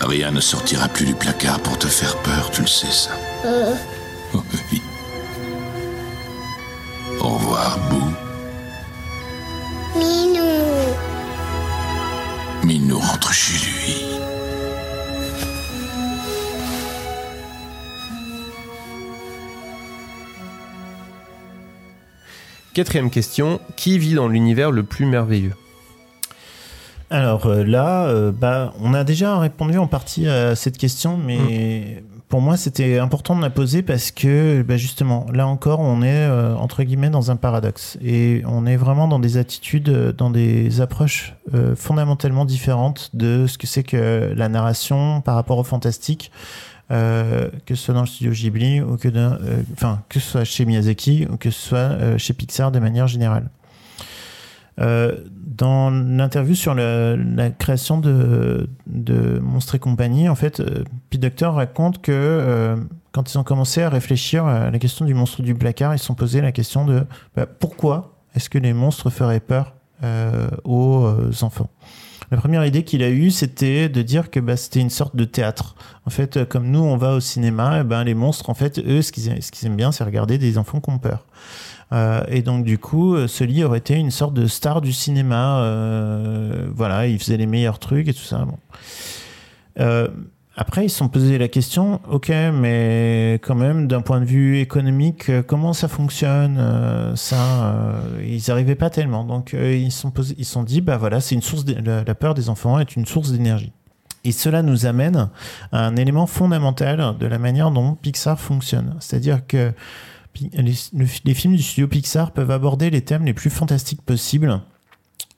Rien ne sortira plus du placard pour te faire peur, tu le sais ça. plaît. Oui. Au revoir, Bou. Minou. Minou rentre chez lui. Quatrième question. Qui vit dans l'univers le plus merveilleux? Alors euh, là, euh, bah, on a déjà répondu en partie à cette question, mais pour moi, c'était important de la poser parce que, bah, justement, là encore, on est euh, entre guillemets dans un paradoxe et on est vraiment dans des attitudes, euh, dans des approches euh, fondamentalement différentes de ce que c'est que la narration par rapport au fantastique. euh, que ce soit dans le studio Ghibli ou que, euh, enfin, que ce soit chez Miyazaki ou que ce soit euh, chez Pixar de manière générale. Euh, dans l'interview sur le- la création de, de Monstres et compagnie, en fait, euh, Pete Docter raconte que euh, quand ils ont commencé à réfléchir à la question du monstre du placard, ils se sont posé la question de bah, pourquoi est-ce que les monstres feraient peur euh, aux euh, enfants? La première idée qu'il a eue, c'était de dire que bah, c'était une sorte de théâtre. En fait, comme nous, on va au cinéma, et ben, les monstres, en fait, eux, ce qu'ils ce qu'ils aiment bien, c'est regarder des enfants qui ont peur. Euh, et donc du coup, euh, Sully aurait été une sorte de star du cinéma. euh, voilà, il faisait les meilleurs trucs et tout ça. Bon. Euh, après, ils se sont posé la question, ok, mais quand même, d'un point de vue économique, euh, comment ça fonctionne euh, Ça, euh, ils n'arrivaient pas tellement. Donc, euh, ils se sont posés, sont dit, bah voilà, c'est une source, de- la, peur des enfants est une source d'énergie. Et cela nous amène à un élément fondamental de la manière dont Pixar fonctionne. C'est-à-dire que les, le- les films du studio Pixar peuvent aborder les thèmes les plus fantastiques possibles.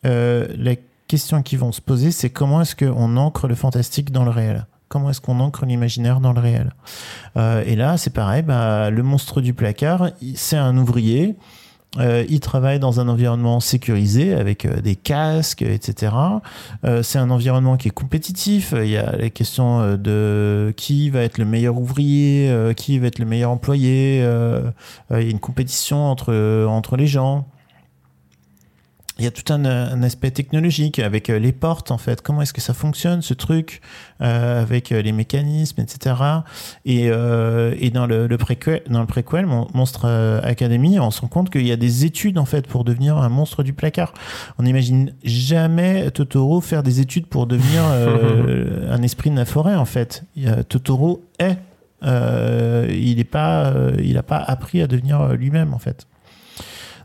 Euh, la question qu'ils vont se poser, c'est comment est-ce qu'on ancre le fantastique dans le réel? Comment est-ce qu'on ancre l'imaginaire dans le réel? Euh, Et là, c'est pareil, bah, le monstre du placard, c'est un ouvrier. Euh, il travaille dans un environnement sécurisé avec euh, des casques, etc. Euh, c'est un environnement qui est compétitif. Il y a les questions euh, de qui va être le meilleur ouvrier, euh, qui va être le meilleur employé. il y a une compétition entre, entre les gens. Il y a tout un, un aspect technologique avec euh, les portes, en fait. Comment est-ce que ça fonctionne, ce truc, euh, avec euh, les mécanismes, etc. Et, euh, et dans le, le préquel, dans le préquel Mon- Monstre Academy, on se rend compte qu'il y a des études, en fait, pour devenir un monstre du placard. On n'imagine jamais Totoro faire des études pour devenir euh, un esprit de la forêt, en fait. Totoro est. Il n'a pas, il a pas appris à devenir lui-même, en fait.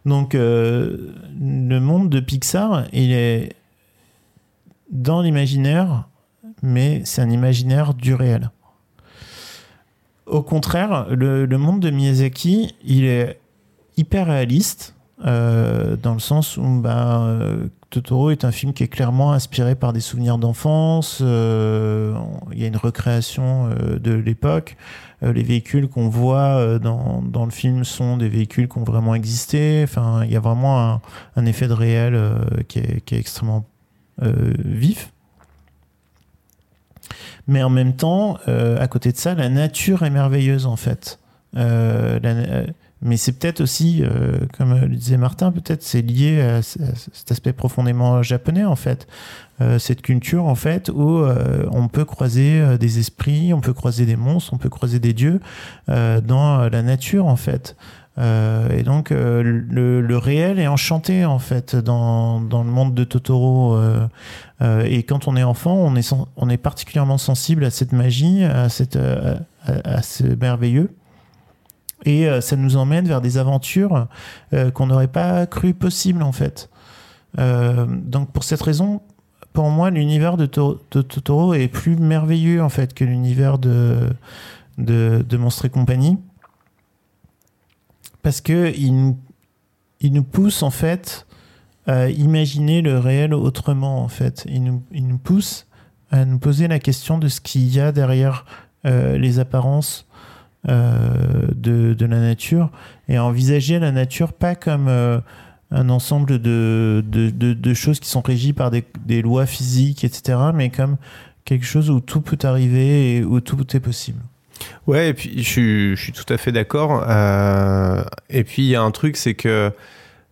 Donc, euh, le monde de Pixar, il est dans l'imaginaire, mais c'est un imaginaire du réel. Au contraire, le, monde de Miyazaki, il est hyper réaliste, euh, dans le sens où bah, Totoro est un film qui est clairement inspiré par des souvenirs d'enfance. euh, Il y a une recréation euh, de l'époque. Euh, les véhicules qu'on voit dans, dans le film sont des véhicules qui ont vraiment existé. Enfin, il y a vraiment un, effet de réel qui, est, qui est extrêmement vif. Mais en même temps, à côté de ça, la nature est merveilleuse en fait. Mais c'est peut-être aussi, euh, comme le disait Martin, peut-être c'est lié à, cet aspect profondément japonais en fait. Euh, cette culture en fait où euh, on peut croiser des esprits, on peut croiser des monstres, on peut croiser des dieux dans la nature en fait. Et donc le, réel est enchanté en fait dans, dans le monde de Totoro. et quand on est enfant, on est, on est particulièrement sensible à cette magie, à, cette, à ce merveilleux. Et euh, ça nous emmène vers des aventures euh, qu'on n'aurait pas cru possibles en fait. Euh, donc pour cette raison, pour moi, l'univers de, To- de Totoro est plus merveilleux en fait que l'univers de, de, et compagnie. Parce que il, nous- pousse en fait à imaginer le réel autrement en fait. Il nous, pousse à nous poser la question de ce qu'il y a derrière les apparences de, de la nature et envisager la nature pas comme euh, un ensemble de, de, de, choses qui sont régies par des, des lois physiques, etc., mais comme quelque chose où tout peut arriver et où tout est possible. Ouais, et puis je suis, je suis tout à fait d'accord. Euh, et puis il y a un truc, c'est que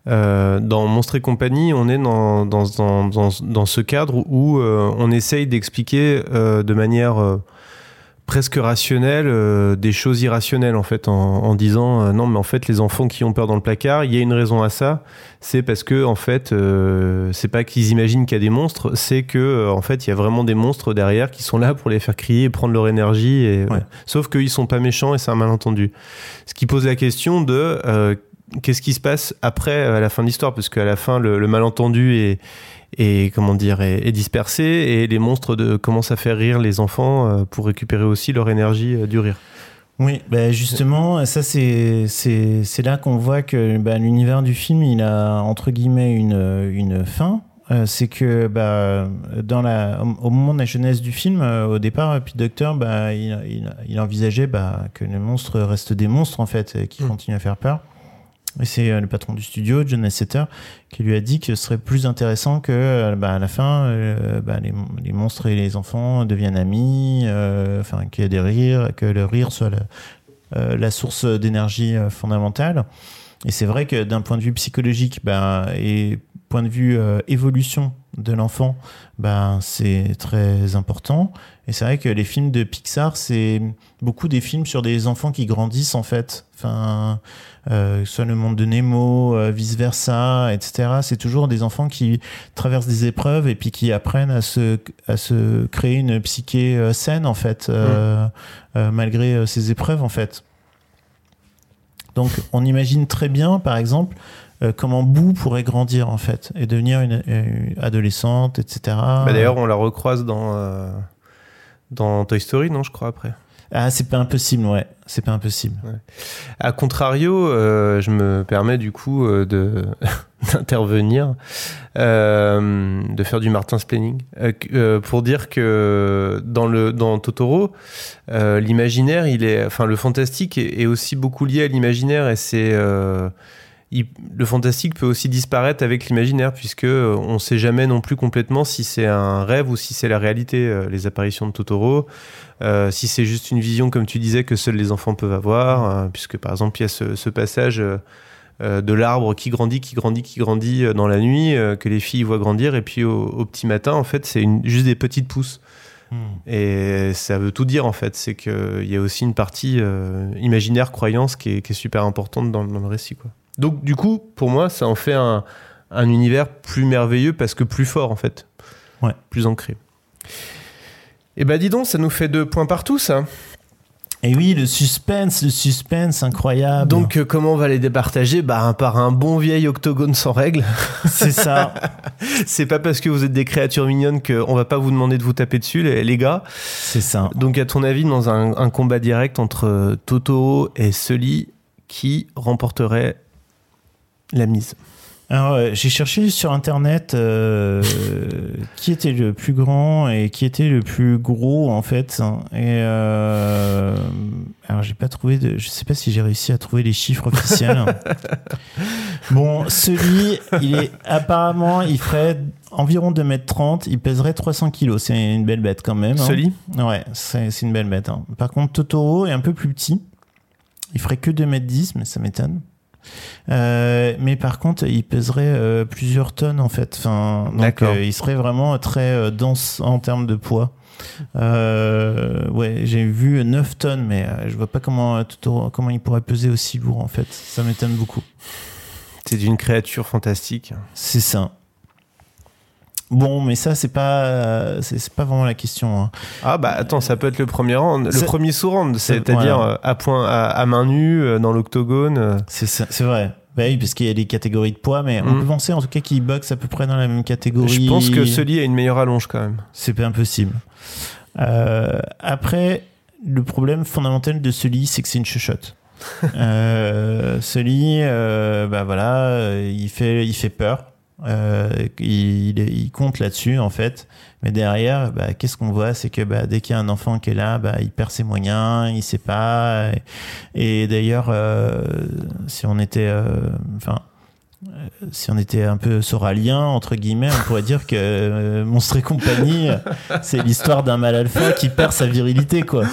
euh, dans Monstre et compagnie, on est dans, dans, dans, dans, ce cadre où euh, on essaye d'expliquer euh, de manière euh, presque rationnelle euh, des choses irrationnelles en fait, en, en disant euh, non, mais en fait les enfants qui ont peur dans le placard, il y a une raison à ça, c'est parce que en fait euh, c'est pas qu'ils imaginent qu'il y a des monstres, c'est que euh, en fait il y a vraiment des monstres derrière qui sont là pour les faire crier et prendre leur énergie. Et, Ouais. Sauf qu'ils sont pas méchants et c'est un malentendu. Ce qui pose la question de qu'est-ce qui se passe après à la fin de l'histoire, parce qu'à la fin le, le malentendu est et comment dire est, est dispersé et les monstres de, commencent à faire rire les enfants euh, pour récupérer aussi leur énergie euh, du rire. Oui, bah justement, ça c'est c'est là qu'on voit que bah, l'univers du film il a entre guillemets une une fin. Euh, c'est que bah, dans la, au au moment de la jeunesse du film, euh, au départ, Pete Docter, bah, il, il, il envisageait bah, que les monstres restent des monstres en fait, et qui continuent à faire peur. C'est euh, le patron du studio, John Lasseter, qui lui a dit que ce serait plus intéressant que, euh, bah, à la fin, euh, bah, les, monstres et les enfants deviennent amis, enfin qu'il y ait des rires, que le rire soit la, source d'énergie fondamentale. Et c'est vrai que d'un point de vue psychologique bah, et point de vue évolution de l'enfant, bah, c'est très important. Et c'est vrai que les films de Pixar, c'est beaucoup des films sur des enfants qui grandissent en fait. Enfin, euh, soit le monde de Nemo, euh, vice versa, etc. C'est toujours des enfants qui traversent des épreuves et puis qui apprennent à se à se créer une psyché euh, saine en fait, euh, malgré ces épreuves en fait. Donc, on imagine très bien, par exemple, comment Boo pourrait grandir en fait et devenir une, une adolescente, etc. Bah, D'ailleurs, on la recroise dans dans Toy Story, non, je crois après. Ah, c'est pas impossible, ouais. C'est pas impossible. Ouais. A contrario, euh, je me permets du coup euh, d'intervenir, euh, de faire du Martin Splaining, pour dire que dans Totoro, l'imaginaire, il est, enfin le fantastique est, est aussi beaucoup lié à l'imaginaire et c'est il- le fantastique peut aussi disparaître avec l'imaginaire puisque euh, on sait jamais non plus complètement si c'est un rêve ou si c'est la réalité. euh, les apparitions de Totoro, euh, si c'est juste une vision comme tu disais que seuls les enfants peuvent avoir, puisque par exemple il y a ce, ce passage euh, de l'arbre qui grandit, qui grandit, qui grandit dans la nuit, euh, que les filles voient grandir, et puis au, au petit matin en fait c'est juste des petites pousses. Et ça veut tout dire en fait, c'est qu'il y a aussi une partie euh, imaginaire, croyance qui est, qui est super importante dans, dans le récit. Quoi. Donc du coup, pour moi, ça en fait un, un univers plus merveilleux parce que plus fort en fait. Ouais. Plus ancré. Et bah dis donc, ça nous fait deux points partout ça. Et oui, le suspense, le suspense incroyable. Donc euh, comment on va les départager? Bah par un bon vieil octogone sans règles. C'est ça. C'est pas parce que vous êtes des créatures mignonnes qu'on va pas vous demander de vous taper dessus, les, les gars. C'est ça. Donc à ton avis, dans un, un combat direct entre euh, Totoro et Sully, qui remporterait la mise Alors, euh, j'ai cherché sur internet euh, qui était le plus grand et qui était le plus gros en fait. Et euh, alors, j'ai pas trouvé de. Je sais pas si j'ai réussi à trouver les chiffres officiels. bon, celui, il est apparemment, il ferait environ 2m30, il pèserait 300 kg. C'est une belle bête quand même. hein. Sully Ouais, c'est c'est une belle bête. hein. Par contre, Totoro est un peu plus petit. Il ferait que 2m10, mais ça m'étonne. Euh, mais par contre, il pèserait euh, plusieurs tonnes en fait. Enfin, donc, euh, il serait vraiment très dense en termes de poids. Euh, ouais, j'ai vu 9 tonnes, mais je vois pas comment, comment il pourrait peser aussi lourd en fait. Ça m'étonne beaucoup. C'est une créature fantastique. C'est ça. Bon, mais ça, c'est pas, c'est pas vraiment la question. hein. Ah bah attends, ça peut être le premier round, le premier sous-round, c'est- c'est-à-dire voilà. euh, à point à, à main nue euh, dans l'octogone. euh. C'est vrai. Bah oui, parce qu'il y a des catégories de poids, mais on Mm. peut penser en tout cas qu'il boxe à peu près dans la même catégorie. Je pense que Sully a une meilleure allonge quand même. C'est pas impossible. Euh, après, le problème fondamental de Sully, c'est que c'est une chuchote. euh, Sully, euh, bah voilà, il fait, il fait peur. Euh, il, compte là-dessus en fait, mais derrière, bah, qu'est-ce qu'on voit, c'est que bah, dès qu'il y a un enfant qui est là, bah, il perd ses moyens, il sait pas. Et, d'ailleurs, euh, si on était, euh, enfin, si on était un peu soralien, entre guillemets, on pourrait dire que Monstre et compagnie, c'est l'histoire d'un mal alpha qui perd sa virilité, quoi.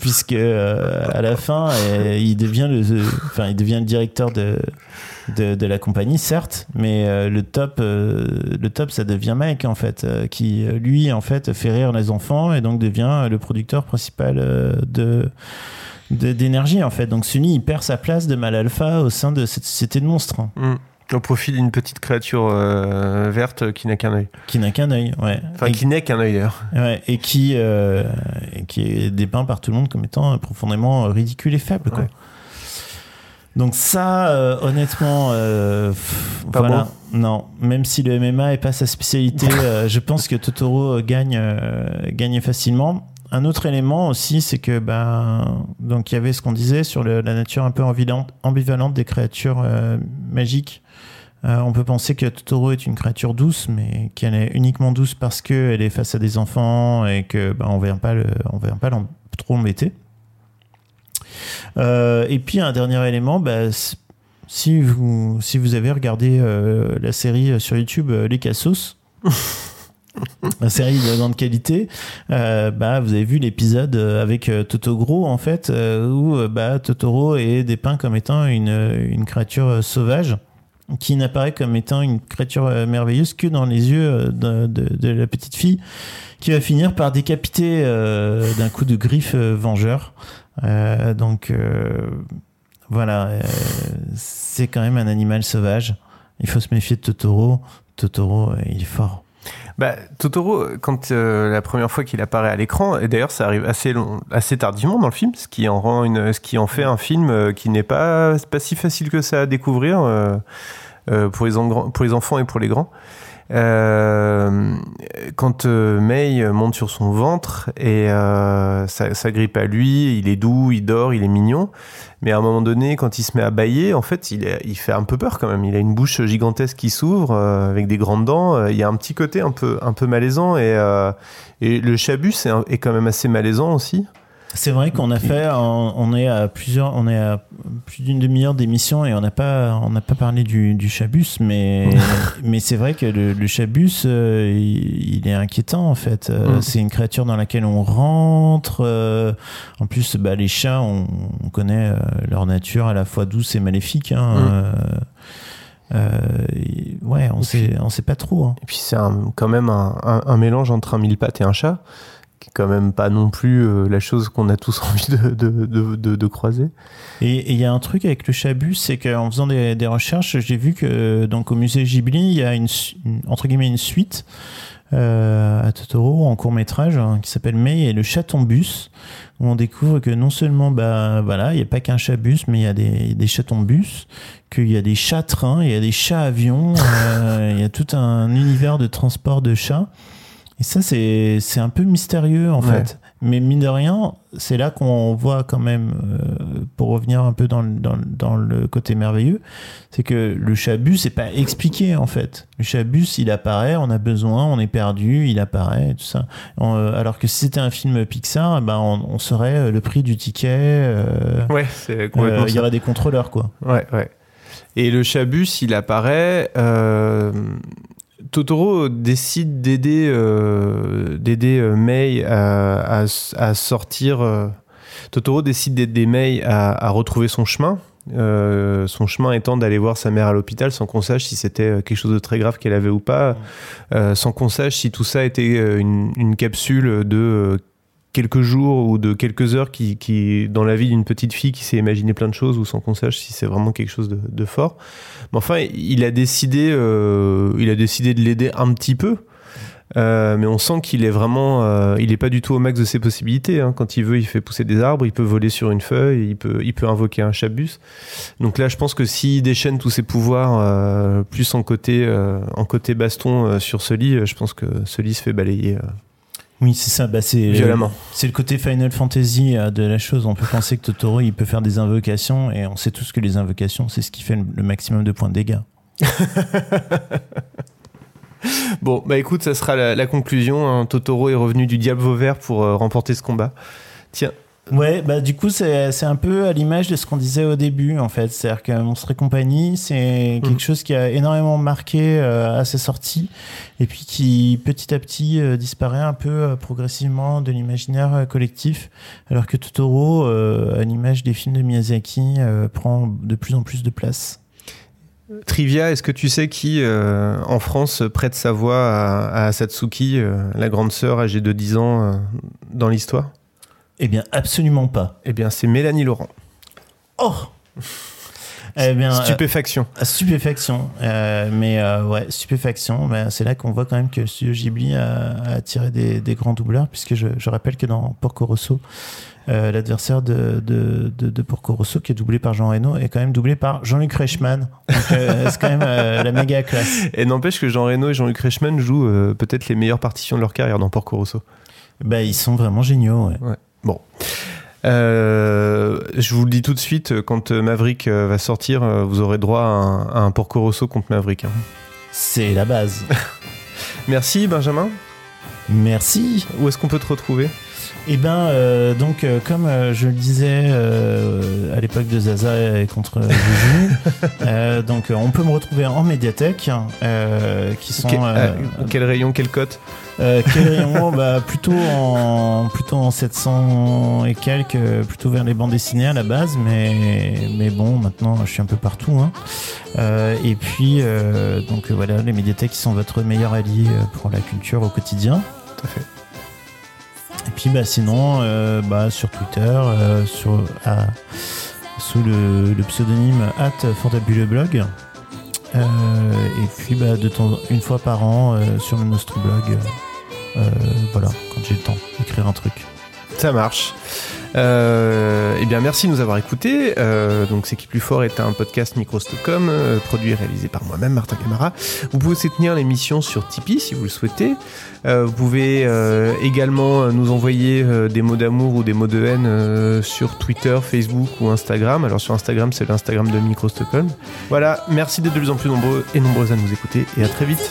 Puisque à la fin, il devient le, enfin, il devient le directeur de, de, de la compagnie, certes, mais euh, le top, euh, le top, ça devient Mike en fait, euh, qui lui en fait fait rire les enfants et donc devient le producteur principal de d'énergie en fait. Donc Sunny il perd sa place de mal alpha au sein de cette société de monstres. Mm. Au profit d'une petite créature euh, verte qui n'a qu'un œil. Qui n'a qu'un œil, ouais. Enfin, Et- qui n'est qu'un œil d'ailleurs. Ouais, et qui, euh, et qui est dépeint par tout le monde comme étant profondément ridicule et faible. Quoi. Ouais. Donc ça, euh, honnêtement, euh, pff, Pas voilà, non. Même si le MMA est pas sa spécialité, euh, je pense que Totoro gagne, euh, gagne facilement. Un autre élément aussi, c'est que ben, donc il y avait ce qu'on disait sur le- la nature un peu ambivalente, des créatures euh, magiques. Euh, on peut penser que Totoro est une créature douce, mais qu'elle est uniquement douce parce qu'elle est face à des enfants et que ben, on vient pas le, on vient pas trop l'embêter. Euh, et puis un dernier élément, bah, si vous si vous avez regardé euh, la série sur YouTube euh, Les Cassos, la série de grande qualité, euh, bah vous avez vu l'épisode euh, avec euh, Totoro en fait euh, où euh, bah Totoro est dépeint comme étant une une créature euh, sauvage qui n'apparaît comme étant une créature euh, merveilleuse que dans les yeux euh, de, de- de la petite fille qui va finir par décapiter euh, d'un coup de griffe euh, vengeur. Euh, donc euh, voilà, euh, c'est quand même un animal sauvage. Il faut se méfier de Totoro. Totoro, il est fort. Bah, Totoro, quand la première fois qu'il apparaît à l'écran, et d'ailleurs ça arrive assez, long, assez tardivement dans le film, ce qui en, rend une, ce qui en fait un film qui n'est pas, pas si facile que ça à découvrir pour les enfants et pour les grands. Euh, quand euh, Mei monte sur son ventre et euh, ça, ça grippe à lui, il est doux, il dort, il est mignon. Mais à un moment donné, quand il se met à bailler, en fait, il, fait un peu peur quand même. Il a une bouche gigantesque qui s'ouvre avec des grandes dents. Il y a un petit côté un peu, malaisant et, le chabus est, est quand même assez malaisant aussi. C'est vrai qu'on a fait, on, est à plusieurs, on est à plus d'une demi-heure d'émission et on n'a pas, on n'a pas parlé du, du chabus, mais mais c'est vrai que le, le chabus, euh, il, il est inquiétant en fait. Euh, Mm. C'est une créature dans laquelle on rentre. euh, en plus, bah, les chats, on, on connaît leur nature à la fois douce et maléfique. Hein, Mm. et- ouais, on sait, on sait pas trop. hein. Et puis c'est quand même un, un- un mélange entre un mille pattes et un chat, quand même pas non plus euh, la chose qu'on a tous envie de, de, de, de- croiser. Et il y a un truc avec le chabus, c'est qu'en faisant des, des recherches, j'ai vu que donc au musée Ghibli, il y a une, entre guillemets une suite euh, à Totoro en court métrage qui s'appelle Mei et le chatons-bus, où on découvre que non seulement bah voilà, il n'y a pas qu'un chat-bus, mais il y a des, des chatons-bus, qu'il y a des chats-trains, il y a des chats-avions, euh, il y a tout un univers de transport de chats. Et ça, c'est c'est un peu mystérieux en Ouais. fait. Mais mine de rien, c'est là qu'on voit quand même, euh, pour revenir un peu dans le, dans, le- dans le côté merveilleux, c'est que le chabus, c'est pas expliqué en fait. Le chabus, il apparaît, on a besoin, on est perdu, il apparaît, tout ça. On, euh, alors que si c'était un film Pixar, ben on, on saurait euh, le prix du ticket. euh, Ouais, c'est complètement Il y aurait des contrôleurs quoi. Ouais, ouais. Et le chabus, il apparaît. Totoro décide d'aider euh, d'aider Mei à, à, à sortir. euh, Totoro décide d'aider Mei à, à retrouver son chemin. Euh, son chemin étant d'aller voir sa mère à l'hôpital sans qu'on sache si c'était euh, quelque chose de très grave qu'elle avait ou pas, euh, sans qu'on sache si tout ça était une, une capsule de quelques jours ou de quelques heures qui, dans la vie d'une petite fille qui s'est imaginé plein de choses ou sans qu'on sache si c'est vraiment quelque chose de, fort. Mais enfin, il a décidé, euh, il a décidé de l'aider un petit peu. Euh, mais on sent qu'il est vraiment, euh, il est pas du tout au max de ses possibilités. hein. Quand il veut, il fait pousser des arbres, il peut voler sur une feuille, il peut, il peut invoquer un chabus. Donc là, je pense que s'il déchaîne tous ses pouvoirs plus en côté, en côté baston sur ce lit, je pense que ce lit se fait balayer. Oui, c'est ça. Bah, c'est Violemment. C'est le côté Final Fantasy euh, de la chose. On peut penser que Totoro, il peut faire des invocations, et on sait tous que les invocations, c'est ce qui fait le- le maximum de points de dégâts. Bon, bah écoute, ça sera la, la conclusion. hein. Totoro est revenu du diable vauvert pour euh, remporter ce combat. Tiens, Ouais, bah du coup c'est c'est un peu à l'image de ce qu'on disait au début en fait, c'est-à-dire que Monstre et compagnie, c'est quelque chose qui a énormément marqué euh, à sa sortie et puis qui petit à petit euh, disparaît un peu euh, progressivement de l'imaginaire collectif, alors que Totoro, à l'image des films de Miyazaki, prend de plus en plus de place. Trivia, est-ce que tu sais qui euh, en France prête sa voix à, à Satsuki, euh, la grande sœur âgée de 10 ans euh, dans l'histoire? Eh bien, absolument pas. Eh bien, c'est Mélanie Laurent. Oh Eh bien, euh, Stupéfaction. Ah, Stupéfaction. Euh, mais euh, ouais, stupéfaction. Ben, c'est là qu'on voit quand même que Studio Ghibli a, a attiré des, des grands doubleurs, puisque je, je rappelle que dans Porco Rosso, euh, l'adversaire de, de, de, de Porco Rosso, qui est doublé par Jean Reno, est quand même doublé par Jean-Luc Reichmann. Euh, c'est quand même euh, la méga classe. Et n'empêche que Jean Reno et Jean-Luc Reichmann jouent euh, peut-être les meilleures partitions de leur carrière dans Porco Rosso. Bah, ils sont vraiment géniaux. Ouais. Ouais. Bon. Euh, je vous le dis tout de suite, quand euh, Maverick euh, va sortir, vous aurez droit à un, à un Porco Rosso contre Maverick. hein. C'est la base. Merci Benjamin. Merci. Où est-ce qu'on peut te retrouver? Eh ben, euh, donc, euh, comme euh, je le disais euh, à l'époque de Zaza et contre Juju, euh, donc on peut me retrouver en médiathèque, euh, qui sont Quel, euh, euh, quel rayon, quelle cote euh, quel rayon? Bah, plutôt en plutôt en 700 et quelques, plutôt vers les bandes dessinées à la base, mais mais bon, maintenant je suis un peu partout. Hein. Euh, et puis euh, donc voilà, les médiathèques qui sont votre meilleur allié pour la culture au quotidien. Tout à fait. Et puis bah sinon euh, bah, sur Twitter euh, sur sous le, pseudonyme at Fantabuleux blog. Euh, et puis bah, de temps une fois par an sur le Nostro blog. voilà, quand j'ai le temps d'écrire un truc. Ça marche. Euh, eh bien, merci de nous avoir écoutés. Euh, donc, C'est qui plus fort est un podcast Micro euh, produit et réalisé par moi-même, Martin Camara. Vous pouvez soutenir l'émission sur Tipeee si vous le souhaitez. Euh, vous pouvez euh, également nous envoyer des mots d'amour ou des mots de haine sur Twitter, Facebook ou Instagram. Alors sur Instagram, c'est l'Instagram de Micro. Voilà, merci d'être de plus en plus nombreux et nombreuses à nous écouter et à très vite.